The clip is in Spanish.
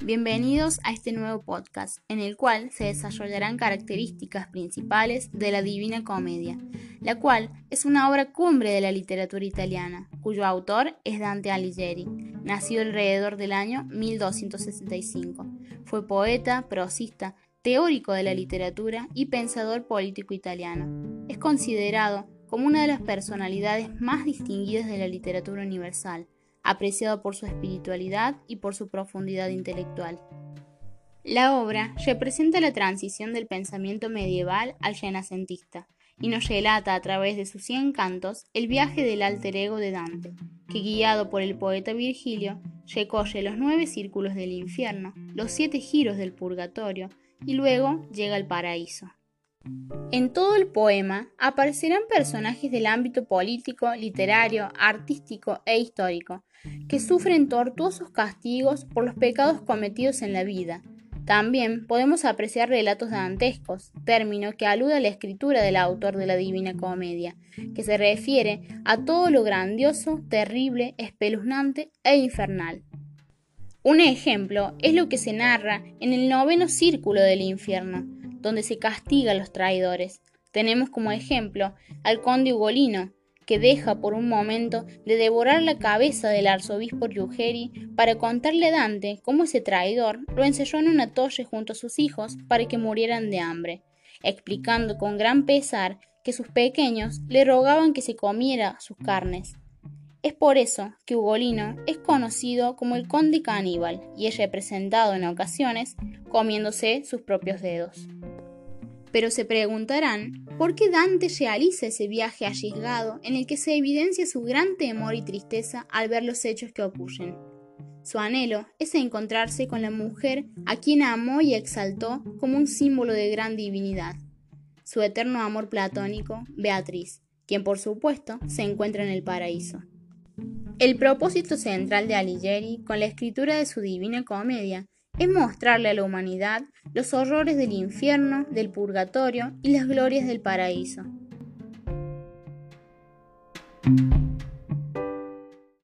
Bienvenidos a este nuevo podcast, en el cual se desarrollarán características principales de la Divina Comedia, la cual es una obra cumbre de la literatura italiana, cuyo autor es Dante Alighieri, nacido alrededor del año 1265. Fue poeta, prosista, teórico de la literatura y pensador político italiano. Es considerado como una de las personalidades más distinguidas de la literatura universal apreciado por su espiritualidad y por su profundidad intelectual. La obra representa la transición del pensamiento medieval al renacentista y nos relata a través de sus cien cantos el viaje del alter ego de Dante, que guiado por el poeta Virgilio recorre los nueve círculos del infierno, los siete giros del purgatorio y luego llega al paraíso. En todo el poema aparecerán personajes del ámbito político, literario, artístico e histórico, que sufren tortuosos castigos por los pecados cometidos en la vida. También podemos apreciar relatos dantescos, término que alude a la escritura del autor de la Divina Comedia, que se refiere a todo lo grandioso, terrible, espeluznante e infernal. Un ejemplo es lo que se narra en el noveno círculo del infierno, donde se castiga a los traidores. Tenemos como ejemplo al conde Ugolino, que deja por un momento de devorar la cabeza del arzobispo Ruggeri para contarle a Dante cómo ese traidor lo encerró en una torre junto a sus hijos para que murieran de hambre, explicando con gran pesar que sus pequeños le rogaban que se comiera sus carnes. Es por eso que Ugolino es conocido como el conde caníbal y es representado en ocasiones comiéndose sus propios dedos. Pero se preguntarán por qué Dante realiza ese viaje arriesgado en el que se evidencia su gran temor y tristeza al ver los hechos que ocurren. Su anhelo es encontrarse con la mujer a quien amó y exaltó como un símbolo de gran divinidad, su eterno amor platónico, Beatriz, quien por supuesto se encuentra en el paraíso. El propósito central de Alighieri con la escritura de su Divina Comedia es mostrarle a la humanidad los horrores del infierno, del purgatorio y las glorias del paraíso.